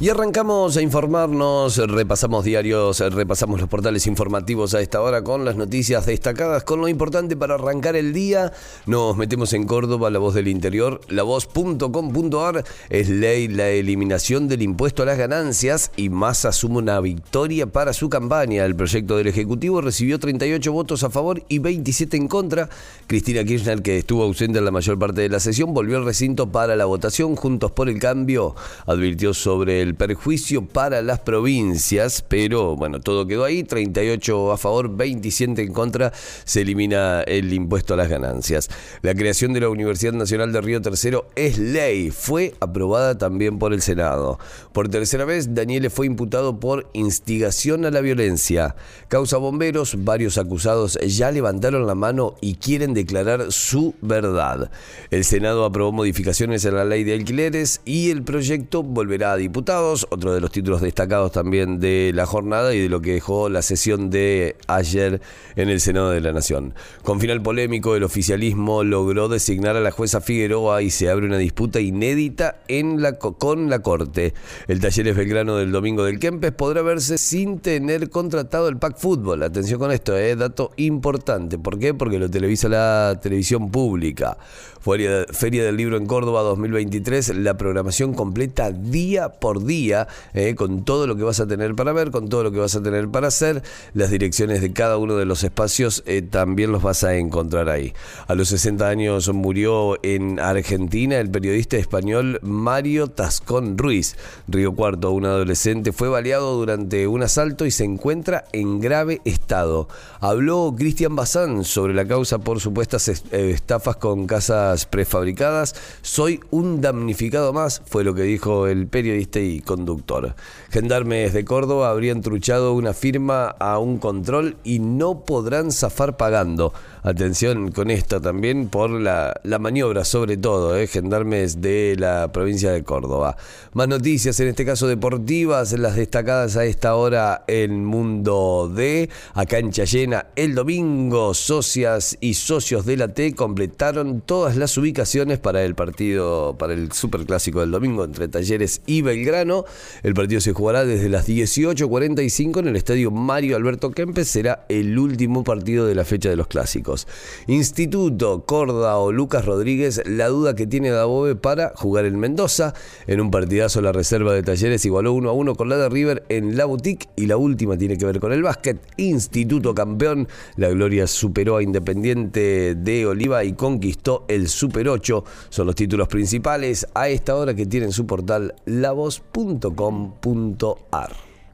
Y arrancamos a informarnos, repasamos diarios, repasamos los portales informativos a esta hora con las noticias destacadas, con lo importante para arrancar el día. Nos metemos en Córdoba, la voz del interior, lavoz.com.ar. Es ley la eliminación del impuesto a las ganancias y más asume una victoria para su campaña. El proyecto del Ejecutivo recibió 38 votos a favor y 27 en contra. Cristina Kirchner, que estuvo ausente en la mayor parte de la sesión, volvió al recinto para la votación. Juntos por el Cambio advirtió sobre el el perjuicio para las provincias, pero bueno, todo quedó ahí, 38 a favor, 27 en contra, se elimina el impuesto a las ganancias. La creación de la Universidad Nacional de Río Tercero es ley, fue aprobada también por el Senado. Por tercera vez, Daniele fue imputado por instigación a la violencia. Causa bomberos, varios acusados ya levantaron la mano y quieren declarar su verdad. El Senado aprobó modificaciones en la ley de alquileres y el proyecto volverá a diputados otro de los títulos destacados también de la jornada y de lo que dejó la sesión de ayer en el Senado de la Nación. Con final polémico, el oficialismo logró designar a la jueza Figueroa y se abre una disputa inédita en la, con la Corte. El Talleres Belgrano del domingo del Kempes podrá verse sin tener contratado el Pack Fútbol. Atención con esto, eh, dato importante. ¿Por qué? Porque lo televisa la televisión pública. Feria, Feria del Libro en Córdoba 2023, la programación completa día por día, eh, con todo lo que vas a tener para ver, con todo lo que vas a tener para hacer. Las direcciones de cada uno de los espacios eh, también los vas a encontrar ahí. A los 60 años murió en Argentina el periodista español Mario Tascón Ruiz. Río Cuarto, un adolescente, fue baleado durante un asalto y se encuentra en grave estado. Habló Cristian Bazán sobre la causa por supuestas eh, estafas con casas prefabricadas. Soy un damnificado más, fue lo que dijo el periodista y conductor. Gendarmes de Córdoba habrían truchado una firma a un control y no podrán zafar pagando. Atención con esto también por la, maniobra, sobre todo, eh, gendarmes de la provincia de Córdoba. Más noticias, en este caso deportivas, las destacadas a esta hora en Mundo D. A cancha llena el domingo, socias y socios de la T completaron todas las ubicaciones para el partido, para el superclásico del domingo entre Talleres y Belgrano. El partido se jugará desde las 18.45 en el estadio Mario Alberto Kempes. Será el último partido de la fecha de los clásicos. Instituto, Corda o Lucas Rodríguez, la duda que tiene Dabove para jugar en Mendoza. En un partidazo la reserva de Talleres igualó 1 a 1 con la de River en la boutique y la última tiene que ver con el básquet. Instituto campeón, la Gloria superó a Independiente de Oliva y conquistó el Super 8 son los títulos principales a esta hora que tienen su portal lavoz.com.ar.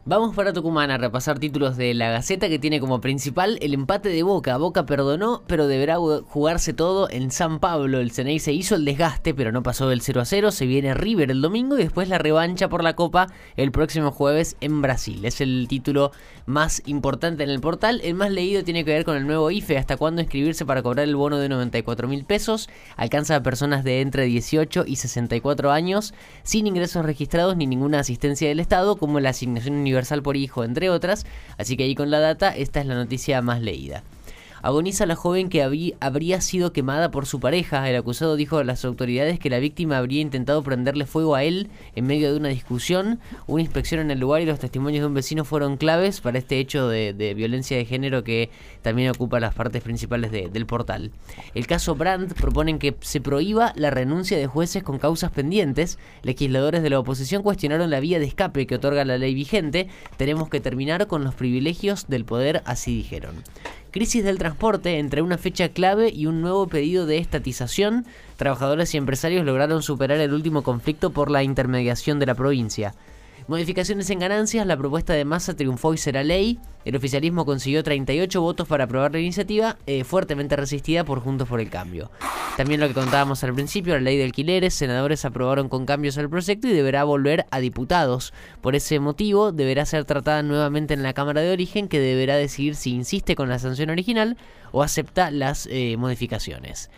Vamos para Tucumán a repasar títulos de la Gaceta que tiene como principal el empate de Boca. Boca perdonó, pero deberá jugarse todo en San Pablo. El Ceney se hizo el desgaste, pero no pasó del 0 a 0. Se viene River el domingo y después la revancha por la Copa el próximo jueves en Brasil. Es el título más importante en el portal. El más leído tiene que ver con el nuevo IFE. Hasta cuándo inscribirse para cobrar el bono de 94 mil pesos. Alcanza a personas de entre 18 y 64 años sin ingresos registrados ni ninguna asistencia del Estado, como la asignación universal universal por hijo, entre otras. Así que ahí con la data, esta es la noticia más leída. Agoniza la joven que habría sido quemada por su pareja. El acusado dijo a las autoridades que la víctima habría intentado prenderle fuego a él en medio de una discusión. Una inspección en el lugar y los testimonios de un vecino fueron claves para este hecho de, violencia de género que también ocupa las partes principales del portal. El caso Brandt proponen que se prohíba la renuncia de jueces con causas pendientes. Legisladores de la oposición cuestionaron la vía de escape que otorga la ley vigente. Tenemos que terminar con los privilegios del poder, así dijeron. Crisis del transporte entre una fecha clave y un nuevo pedido de estatización. Trabajadores y empresarios lograron superar el último conflicto por la intermediación de la provincia. Modificaciones en ganancias, la propuesta de masa triunfó y será ley. El oficialismo consiguió 38 votos para aprobar la iniciativa, eh, fuertemente resistida por Juntos por el Cambio. También lo que contábamos al principio, la ley de alquileres, senadores aprobaron con cambios el proyecto y deberá volver a diputados. Por ese motivo, deberá ser tratada nuevamente en la Cámara de Origen, que deberá decidir si insiste con la sanción original o acepta las eh, modificaciones.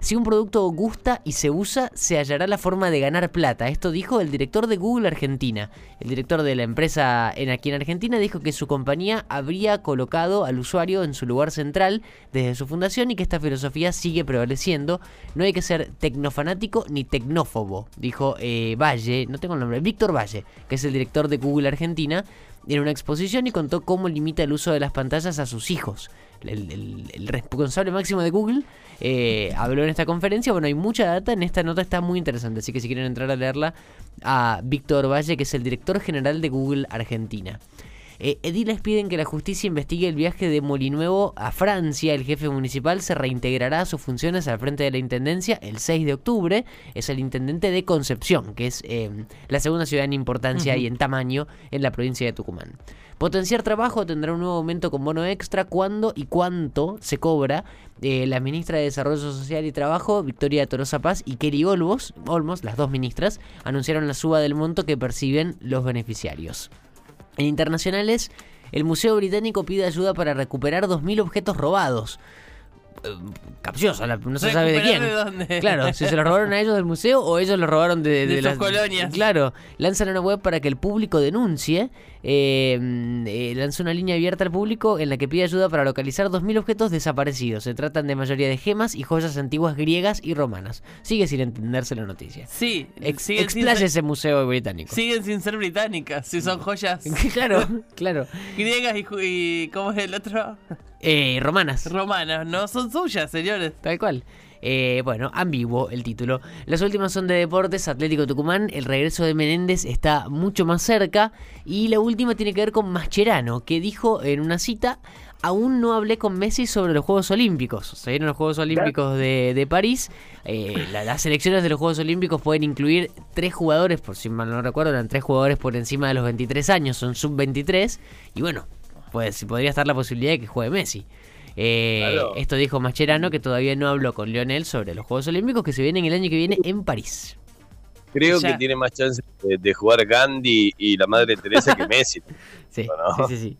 Si un producto gusta y se usa, se hallará la forma de ganar plata. Esto dijo el director de Google Argentina. El director de la empresa en aquí en Argentina dijo que su compañía habría colocado al usuario en su lugar central desde su fundación y que esta filosofía sigue prevaleciendo. No hay que ser tecnofanático ni tecnófobo, dijo eh, Valle, no tengo el nombre, Víctor Valle, que es el director de Google Argentina, en una exposición y contó cómo limita el uso de las pantallas a sus hijos. El, responsable máximo de Google eh, habló en esta conferencia. Bueno, hay mucha data en esta nota, está muy interesante. Así que si quieren entrar a leerla, a Víctor Valle, que es el director general de Google Argentina. Eh, ediles piden que la justicia investigue el viaje de Molinuevo a Francia. El jefe municipal se reintegrará a sus funciones al frente de la intendencia el 6 de octubre. Es el intendente de Concepción, que es eh, la segunda ciudad en importancia y en tamaño en la provincia de Tucumán. Potenciar trabajo tendrá un nuevo aumento con bono extra. ¿Cuándo y cuánto se cobra? Eh, la ministra de Desarrollo Social y Trabajo, Victoria Torosa Paz, y Olmos, Olmos, las dos ministras, anunciaron la suba del monto que perciben los beneficiarios. En internacionales, el Museo Británico pide ayuda para recuperar 2.000 objetos robados. Eh, Capciosa, no se sabe de quién. ¿Recuperar de dónde? Claro, si se los robaron a ellos del museo o ellos los robaron de, De sus las colonias. Claro, lanzan una web para que el público denuncie. Eh, eh, lanza una línea abierta al público en la que pide ayuda para localizar 2.000 objetos desaparecidos. Se tratan de mayoría de gemas y joyas antiguas griegas y romanas. Sigue sin entenderse la noticia. Sí, Ex, ser, ese museo británico. siguen sin ser británicas, si son joyas claro, claro. griegas y, y ¿cómo es el otro? Eh, romanas. Romanas, no son suyas, señores. Tal cual. Eh, bueno, ambiguo el título. Las últimas son de deportes, Atlético Tucumán. El regreso de Menéndez está mucho más cerca. Y la última tiene que ver con Mascherano, que dijo en una cita. Aún no hablé con Messi sobre los Juegos Olímpicos. Se vienen los Juegos Olímpicos de, de París. Eh, la- las selecciones de los Juegos Olímpicos pueden incluir tres jugadores, por si mal no recuerdo, eran tres jugadores por encima de los 23 años, son sub-23. Y bueno, pues podría estar la posibilidad de que juegue Messi. Eh, Claro. Esto dijo Mascherano, que todavía no habló con Lionel sobre los Juegos Olímpicos que se vienen el año que viene en París. Creo que tiene más chance de, de jugar Gandhi y la madre Teresa que Messi. Sí, ¿No? sí, sí, sí.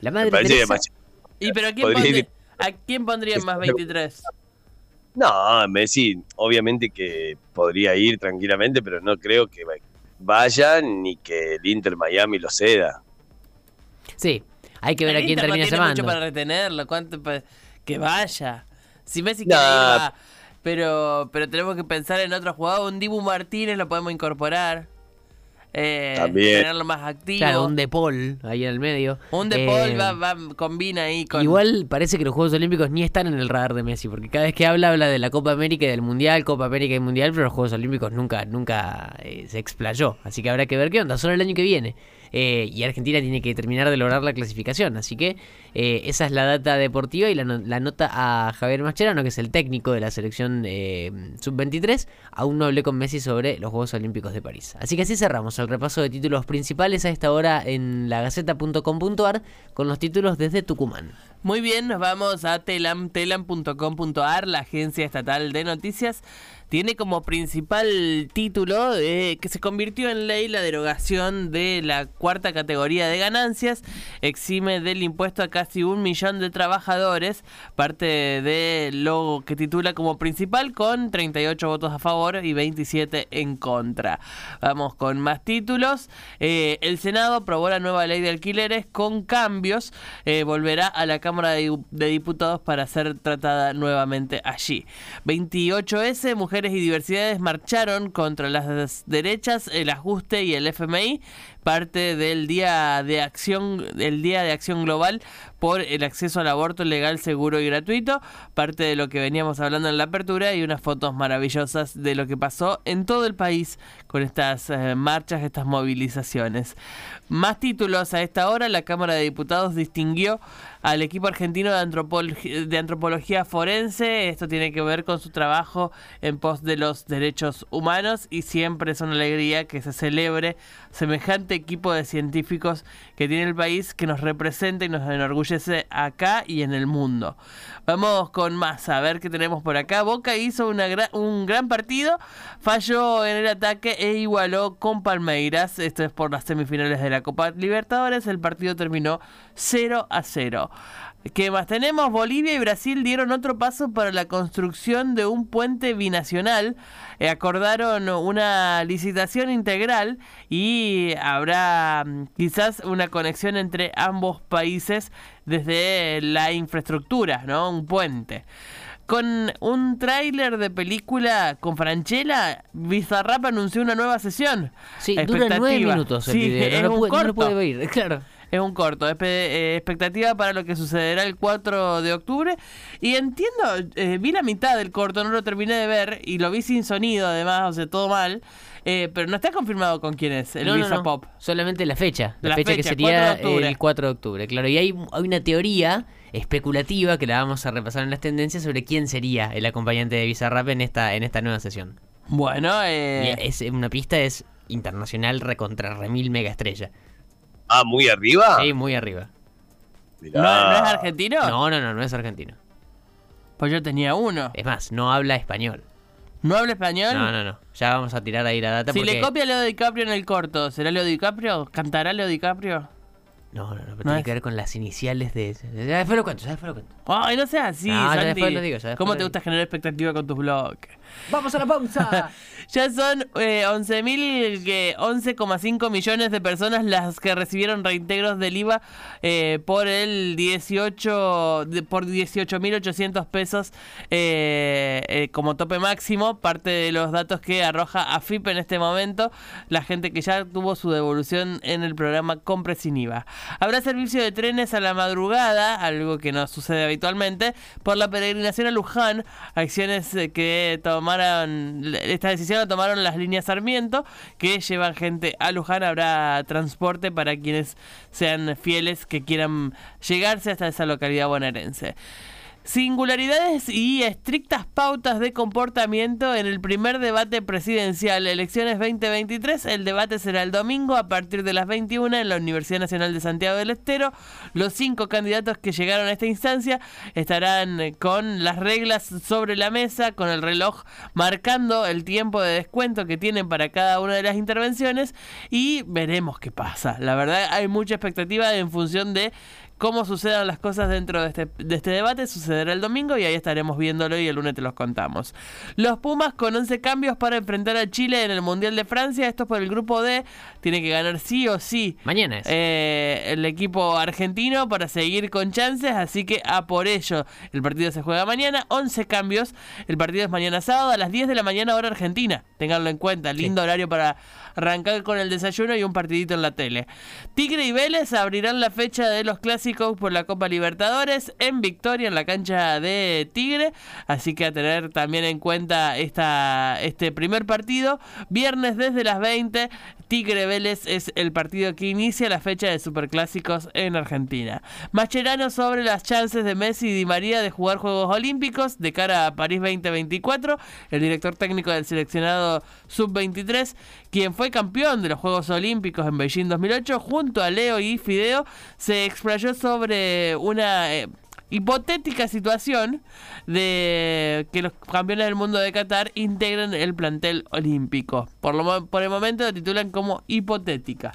La madre Teresa- ¿Y pero a quién, pondría- ir- ¿a quién pondrían más 23? No, Messi obviamente que podría ir tranquilamente, pero no creo que va- vaya ni que el Inter Miami lo ceda. Sí, hay que ver a quién termina tiene mucho llamando. para retenerlo, cuánto pa- que vaya. Si Messi Nah. quiere ir, va. Pero, pero tenemos que pensar en otro jugador. Un Dibu Martínez lo podemos incorporar. Eh, También. Tenerlo más activo. Claro, un De Paul ahí en el medio. Un De Eh, Paul va, va- combina ahí con. Igual parece que los Juegos Olímpicos ni están en el radar de Messi, porque cada vez que habla, habla de la Copa América y del Mundial, Copa América y Mundial, pero los Juegos Olímpicos nunca, nunca eh, se explayó. Así que habrá que ver qué onda, solo el año que viene. Eh, y Argentina tiene que terminar de lograr la clasificación. Así que eh, esa es la data deportiva y la, la nota a Javier Mascherano, que es el técnico de la selección eh, sub-23. Aún no hablé con Messi sobre los Juegos Olímpicos de París. Así que así cerramos el repaso de títulos principales a esta hora en lagaceta.com.ar con los títulos desde Tucumán. Muy bien, nos vamos a telam, telam.com.ar, la agencia estatal de noticias. Tiene como principal título eh, que se convirtió en ley la derogación de la cuarta categoría de ganancias, exime del impuesto a casi un millón de trabajadores, parte de lo que titula como principal con 38 votos a favor y 27 en contra. Vamos con más títulos. Eh, el Senado aprobó la nueva ley de alquileres con cambios. Eh, volverá a la Cámara Dipu- de Diputados para ser tratada nuevamente allí. 28S, mujeres y diversidades marcharon contra las derechas, el ajuste y el FMI, parte del día de acción, el día de acción global por el acceso al aborto legal, seguro y gratuito, parte de lo que veníamos hablando en la apertura y unas fotos maravillosas de lo que pasó en todo el país con estas eh, marchas, estas movilizaciones. Más títulos a esta hora, la Cámara de Diputados distinguió al equipo argentino de, antropol- de antropología forense. Esto tiene que ver con su trabajo en pos de los derechos humanos y siempre es una alegría que se celebre semejante equipo de científicos que tiene el país que nos representa y nos enorgullece acá y en el mundo. Vamos con más, a ver qué tenemos por acá. Boca hizo un gran partido, falló en el ataque e igualó con Palmeiras. Esto es por las semifinales de la Copa Libertadores. El partido terminó 0 a 0. ¿Qué más tenemos? Bolivia y Brasil dieron otro paso para la construcción de un puente binacional. Eh, acordaron una licitación integral y habrá mm, quizás una conexión entre ambos países desde la infraestructura, ¿no? Un puente. Con un tráiler de película con Franchella, Bizarrap anunció una nueva sesión. Sí, dura nueve minutos el Sí, video. no, lo puede, no lo puede ver, claro. Es un corto, espe- eh, expectativa para lo que sucederá el 4 de octubre. Y entiendo, eh, vi la mitad del corto, no lo terminé de ver y lo vi sin sonido además, o sea, todo mal. eh, pero no está confirmado con quién es, el No, no, Visa no, Pop. Solamente la fecha. La, La fecha, que sería 4 de octubre. el 4 de octubre, claro. Y hay, hay una teoría especulativa que la vamos a repasar en las tendencias sobre quién sería el acompañante de Bizarrap en esta, en esta nueva sesión. Bueno, eh, es, una pista es internacional recontra remil mega estrella. Ah, muy arriba. Sí, muy arriba. Mirá. ¿no, no es argentino? No, no, no, no es argentino. Pues yo tenía uno. Es más, no habla español. ¿No habla español? No, no, no. Ya vamos a tirar ahí la data Si porque... le copia a Leo DiCaprio en el corto, ¿será Leo DiCaprio? ¿Cantará Leo DiCaprio? No, no, no, pero No tiene es- que ver con las iniciales de... Ya después lo cuento, ya después lo cuento. Ay, no seas así, No, ya Santi. después lo digo, ya después ¿Cómo lo te digo. gusta generar expectativa con tus blogs? ¡Vamos a la pausa! Ya son eh, 11.000, que 11,5 millones de personas las que recibieron reintegros del IVA eh, por el 18, de- por 18.800 pesos eh, eh, como tope máximo. Parte de los datos que arroja AFIP en este momento, la gente que ya tuvo su devolución en el programa Compre sin IVA. Habrá servicio de trenes a la madrugada, algo que no sucede habitualmente, por la peregrinación a Luján, acciones que tomaron, esta decisión la tomaron las líneas Sarmiento, que llevan gente a Luján, habrá transporte para quienes sean fieles que quieran llegarse hasta esa localidad bonaerense. Singularidades y estrictas pautas de comportamiento en el primer debate presidencial, elecciones 2023. El debate será el domingo a partir de las 21 en la Universidad Nacional de Santiago del Estero. Los cinco candidatos que llegaron a esta instancia estarán con las reglas sobre la mesa, con el reloj marcando el tiempo de descuento que tienen para cada una de las intervenciones y veremos qué pasa. La verdad hay mucha expectativa en función de cómo sucedan las cosas dentro de este, de este debate. Sucederá el domingo y ahí estaremos viéndolo y el lunes te los contamos. Los Pumas con 11 cambios para enfrentar a Chile en el Mundial de Francia. Esto es por el grupo D. Tiene que ganar sí o sí. Mañana es. eh, el equipo argentino para seguir con chances, así que a por ello. El partido se juega mañana, 11 cambios. El partido es mañana sábado a las 10 de la mañana hora argentina. Ténganlo en cuenta, lindo horario para arrancar con el desayuno y un partidito en la tele. Tigre y Vélez abrirán la fecha de los clásicos por la Copa Libertadores en Victoria, en la cancha de Tigre. Así que a tener también en cuenta esta, este primer partido. Viernes desde las 20, Tigre Vélez es el partido que inicia la fecha de superclásicos en Argentina. Mascherano sobre las chances de Messi y Di María de jugar Juegos Olímpicos de cara a París 2024. El director técnico del seleccionado Sub-23, quien fue campeón de los Juegos Olímpicos en Beijing 2008, junto a Leo y Fideo, se explayó sobre una... eh, hipotética situación de que los campeones del mundo de Qatar integren el plantel olímpico. Por, lo, por el momento lo titulan como hipotética.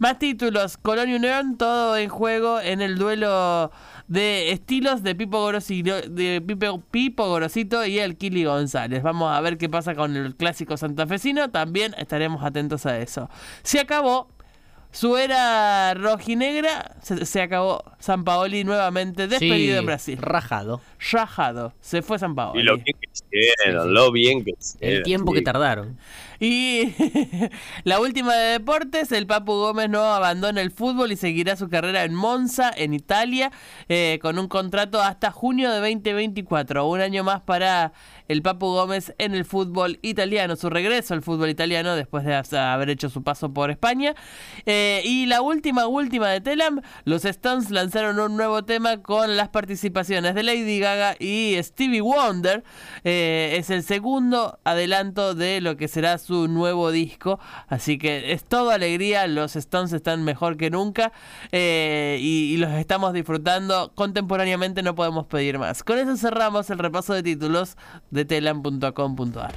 Más títulos, Colón y Unión, todo en juego en el duelo de estilos de Pipo Gorosito, de Pipo Gorosito y el Kili González. Vamos a ver qué pasa con el clásico santafesino, también estaremos atentos a eso. Se acabó su era rojinegra, se, se acabó. San Paoli nuevamente despedido Sí, en Brasil. Rajado. Rajado. Se fue San Paoli. Y lo bien que hicieron, lo bien que hicieron. El tiempo sí. que tardaron. Y la última de deportes, el Papu Gómez no abandona el fútbol y seguirá su carrera en Monza, en Italia, eh, con un contrato hasta junio de 2024. Un año más para el Papu Gómez en el fútbol italiano, su regreso al fútbol italiano después de haber hecho su paso por España. Eh, y la última, última de Telam, los Stones lanzaron un nuevo tema con las participaciones de Lady Gaga y Stevie Wonder. Eh, es el segundo adelanto de lo que será su nuevo disco. Así que es toda alegría. Los Stones están mejor que nunca. eh, y, y los estamos disfrutando contemporáneamente. No podemos pedir más. Con eso cerramos el repaso de títulos de telam.com.ar.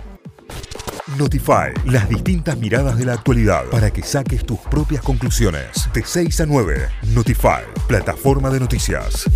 Notify, las distintas miradas de la actualidad para que saques tus propias conclusiones. De 6 a 9, Notify, plataforma de noticias.